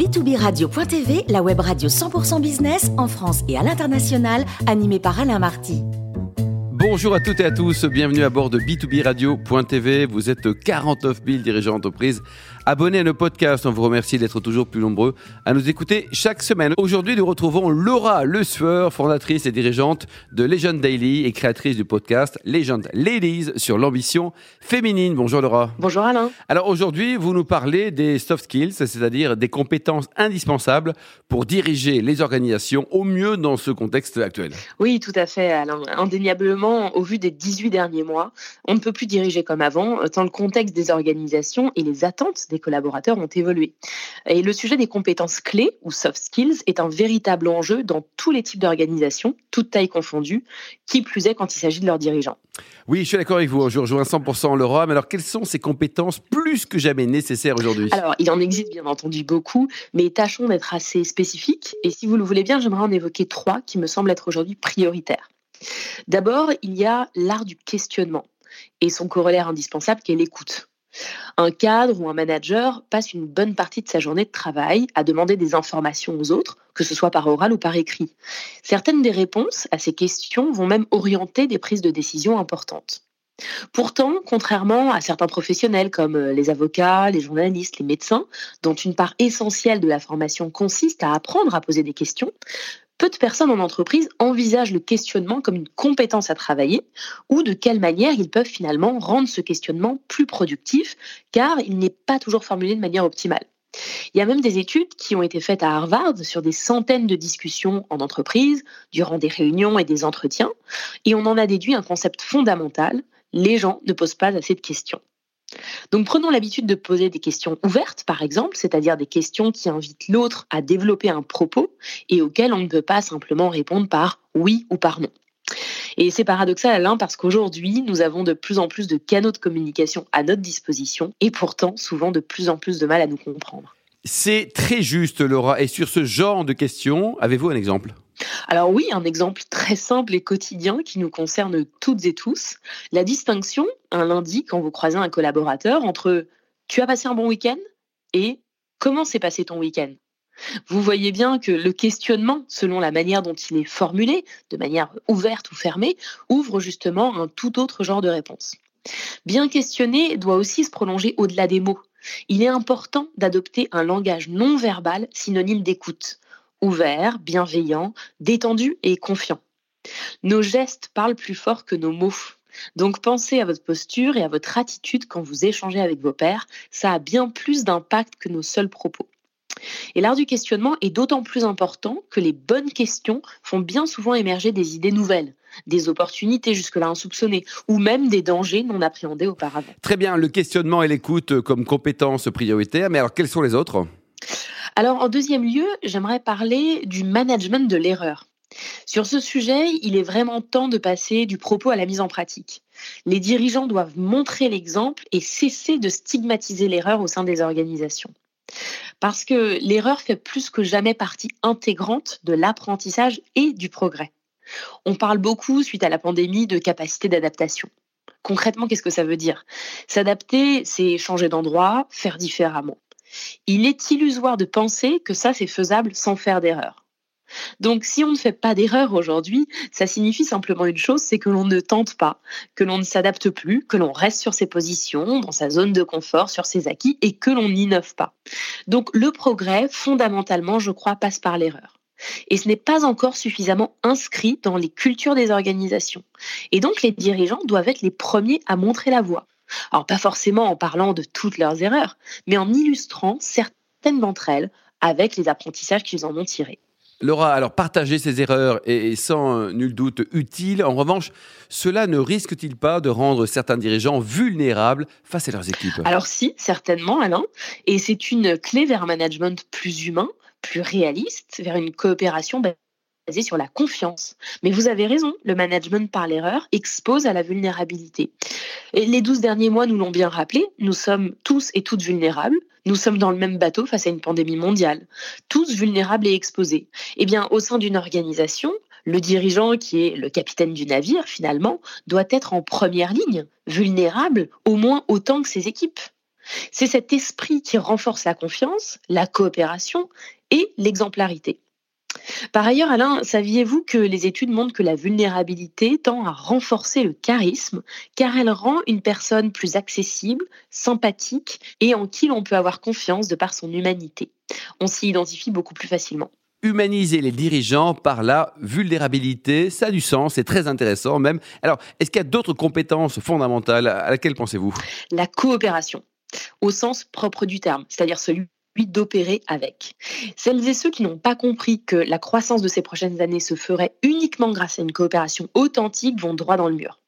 b2b-radio.tv, la web radio 100% business en France et à l'international, animée par Alain Marty. Bonjour à toutes et à tous, bienvenue à bord de B2B Radio.tv. Vous êtes 49 000 dirigeants d'entreprise abonnés à nos podcasts. On vous remercie d'être toujours plus nombreux à nous écouter chaque semaine. Aujourd'hui, nous retrouvons Laura Le Sueur, fondatrice et dirigeante de Legend Daily et créatrice du podcast Legend Ladies sur l'ambition féminine. Bonjour Laura. Bonjour Alain. Alors aujourd'hui, vous nous parlez des soft skills, c'est-à-dire des compétences indispensables pour diriger les organisations au mieux dans ce contexte actuel. Oui, tout à fait Alain. Indéniablement, au vu des 18 derniers mois, on ne peut plus diriger comme avant, tant le contexte des organisations et les attentes des collaborateurs ont évolué. Et le sujet des compétences clés ou soft skills est un véritable enjeu dans tous les types d'organisations, toutes tailles confondues, qui plus est quand il s'agit de leurs dirigeants. Oui, je suis d'accord avec vous. Je rejoins 100% Laura. Mais alors, quelles sont ces compétences plus que jamais nécessaires aujourd'hui? Alors, il en existe bien entendu beaucoup, mais tâchons d'être assez spécifiques. Et si vous le voulez bien, j'aimerais en évoquer trois qui me semblent être aujourd'hui prioritaires. D'abord, il y a l'art du questionnement et son corollaire indispensable qui est l'écoute. Un cadre ou un manager passe une bonne partie de sa journée de travail à demander des informations aux autres, que ce soit par oral ou par écrit. Certaines des réponses à ces questions vont même orienter des prises de décision importantes. Pourtant, contrairement à certains professionnels comme euh, les avocats, les journalistes, les médecins, dont une part essentielle de la formation consiste à apprendre à poser des questions, peu de personnes en entreprise envisagent le questionnement comme une compétence à travailler ou de quelle manière ils peuvent finalement rendre ce questionnement plus productif car il n'est pas toujours formulé de manière optimale. Il y a même des études qui ont été faites à Harvard sur des centaines de discussions en entreprise, durant des réunions et des entretiens, et on en a déduit un concept fondamental, les gens ne posent pas assez de questions. Donc prenons l'habitude de poser des questions ouvertes, par exemple, c'est-à-dire des questions qui invitent l'autre à développer un propos et auxquelles on ne peut pas simplement répondre par oui ou par non. Et c'est paradoxal, Alain, parce qu'aujourd'hui, nous avons de plus en plus de canaux de communication à notre disposition et pourtant souvent de plus en plus de mal à nous comprendre. C'est très juste, Laura. Et sur ce genre de questions, avez-vous un exemple? Alors oui, un exemple très simple et quotidien qui nous concerne toutes et tous, la distinction, un lundi, quand vous croisez un collaborateur, entre tu as passé un bon week-end? et comment s'est passé ton week-end? Vous voyez bien que le questionnement, selon la manière dont il est formulé, de manière ouverte ou fermée, ouvre justement un tout autre genre de réponse. Bien questionner doit aussi se prolonger au-delà des mots. Il est important d'adopter un langage non verbal synonyme d'écoute, ouvert, bienveillant, détendu et confiant. Nos gestes parlent plus fort que nos mots. Donc pensez à votre posture et à votre attitude quand vous échangez avec vos pairs, ça a bien plus d'impact que nos seuls propos. Et l'art du questionnement est d'autant plus important que les bonnes questions font bien souvent émerger des idées nouvelles, des opportunités jusque-là insoupçonnées, ou même des dangers non appréhendés auparavant. Très bien, le questionnement et l'écoute comme compétences prioritaires, mais alors quels sont les autres? Alors, en deuxième lieu, j'aimerais parler du management de l'erreur. Sur ce sujet, il est vraiment temps de passer du propos à la mise en pratique. Les dirigeants doivent montrer l'exemple et cesser de stigmatiser l'erreur au sein des organisations. Parce que l'erreur fait plus que jamais partie intégrante de l'apprentissage et du progrès. On parle beaucoup, suite à la pandémie, de capacité d'adaptation. Concrètement, qu'est-ce que ça veut dire? S'adapter, c'est changer d'endroit, faire différemment. Il est illusoire de penser que ça, c'est faisable sans faire d'erreur. Donc si on ne fait pas d'erreur aujourd'hui, ça signifie simplement une chose, c'est que l'on ne tente pas, que l'on ne s'adapte plus, que l'on reste sur ses positions, dans sa zone de confort, sur ses acquis, et que l'on n'innove pas. Donc le progrès, fondamentalement, je crois, passe par l'erreur. Et ce n'est pas encore suffisamment inscrit dans les cultures des organisations. Et donc les dirigeants doivent être les premiers à montrer la voie. Alors pas forcément en parlant de toutes leurs erreurs, mais en illustrant certaines d'entre elles avec les apprentissages qu'ils en ont tirés. Laura, alors partager ces erreurs est sans euh, nul doute utile. En revanche, cela ne risque-t-il pas de rendre certains dirigeants vulnérables face à leurs équipes? Alors si, certainement, Alain. Et c'est une clé vers un management plus humain, plus réaliste, vers une coopération basée sur la confiance. Mais vous avez raison, le management par l'erreur expose à la vulnérabilité. Et les douze derniers mois nous l'ont bien rappelé, nous sommes tous et toutes vulnérables. Nous sommes dans le même bateau face à une pandémie mondiale, tous vulnérables et exposés. Eh bien, au sein d'une organisation, le dirigeant, qui est le capitaine du navire, finalement, doit être en première ligne, vulnérable au moins autant que ses équipes. C'est cet esprit qui renforce la confiance, la coopération et l'exemplarité. Par ailleurs, Alain, saviez-vous que les études montrent que la vulnérabilité tend à renforcer le charisme car elle rend une personne plus accessible, sympathique et en qui l'on peut avoir confiance de par son humanité? On s'y identifie beaucoup plus facilement humaniser les dirigeants par la vulnérabilité. Ça a du sens, c'est très intéressant même. Alors, est-ce qu'il y a d'autres compétences fondamentales? À laquelle pensez-vous? La coopération, au sens propre du terme, c'est-à-dire celui d'opérer avec. Celles et ceux qui n'ont pas compris que la croissance de ces prochaines années se ferait uniquement grâce à une coopération authentique vont droit dans le mur.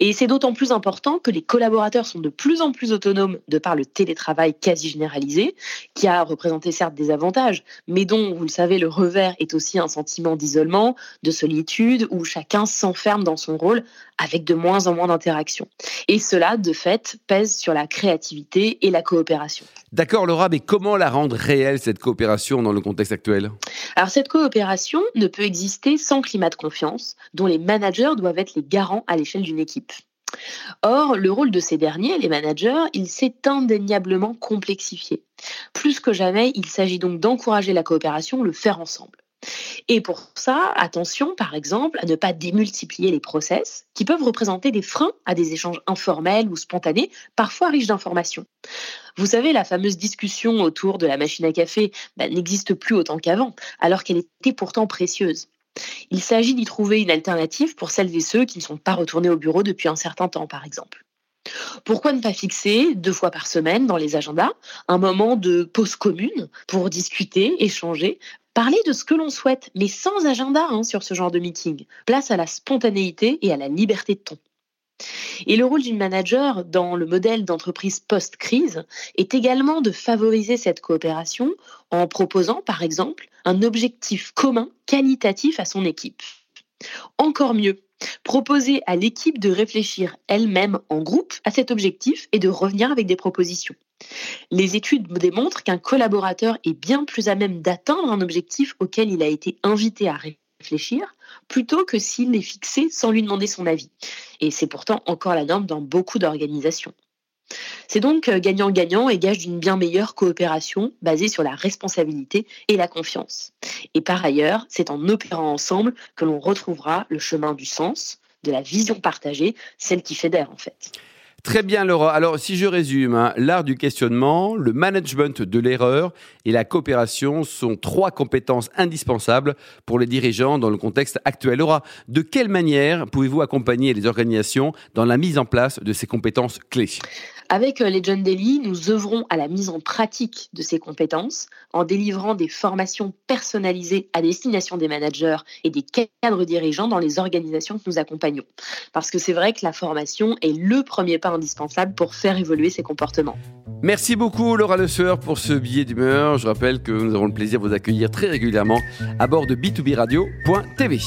Et c'est d'autant plus important que les collaborateurs sont de plus en plus autonomes de par le télétravail quasi généralisé, qui a représenté certes des avantages, mais dont, vous le savez, le revers est aussi un sentiment d'isolement, de solitude, où chacun s'enferme dans son rôle avec de moins en moins d'interactions. Et cela, de fait, pèse sur la créativité et la coopération. D'accord, Laura, mais comment la rendre réelle, cette coopération, dans le contexte actuel? Alors, cette coopération ne peut exister sans climat de confiance, dont les managers doivent être les garants à l'échelle d'une équipe. Or, le rôle de ces derniers, les managers, il s'est indéniablement complexifié. Plus que jamais, il s'agit donc d'encourager la coopération, le faire ensemble. Et pour ça, attention par exemple à ne pas démultiplier les process qui peuvent représenter des freins à des échanges informels ou spontanés, parfois riches d'informations. Vous savez, la fameuse discussion autour de la machine à café bah, n'existe plus autant qu'avant, alors qu'elle était pourtant précieuse. Il s'agit d'y trouver une alternative pour celles et ceux qui ne sont pas retournés au bureau depuis un certain temps, par exemple. Pourquoi ne pas fixer deux fois par semaine dans les agendas un moment de pause commune pour discuter, échanger, parler de ce que l'on souhaite, mais sans agenda hein, sur ce genre de meeting? Place à la spontanéité et à la liberté de ton. Et le rôle d'une manager dans le modèle d'entreprise post-crise est également de favoriser cette coopération en proposant, par exemple, un objectif commun qualitatif à son équipe. Encore mieux, proposer à l'équipe de réfléchir elle-même en groupe à cet objectif et de revenir avec des propositions. Les études démontrent qu'un collaborateur est bien plus à même d'atteindre un objectif auquel il a été invité à plutôt que s'il est fixé sans lui demander son avis. Et c'est pourtant encore la norme dans beaucoup d'organisations. C'est donc euh, gagnant-gagnant et gage d'une bien meilleure coopération basée sur la responsabilité et la confiance. Et par ailleurs, c'est en opérant ensemble que l'on retrouvera le chemin du sens, de la vision partagée, celle qui fédère en fait. Très bien, Laura. Alors, si je résume, hein, l'art du questionnement, le management de l'erreur et la coopération sont trois compétences indispensables pour les dirigeants dans le contexte actuel. Laura, de quelle manière pouvez-vous accompagner les organisations dans la mise en place de ces compétences clés? Avec euh, les John Daily, nous œuvrons à la mise en pratique de ces compétences en délivrant des formations personnalisées à destination des managers et des cadres dirigeants dans les organisations que nous accompagnons. Parce que c'est vrai que la formation est le premier pas indispensable pour faire évoluer ces comportements. Merci beaucoup Laura Le Sueur pour ce billet d'humeur. Je rappelle que nous avons le plaisir de vous accueillir très régulièrement à bord de b2b radio.tv.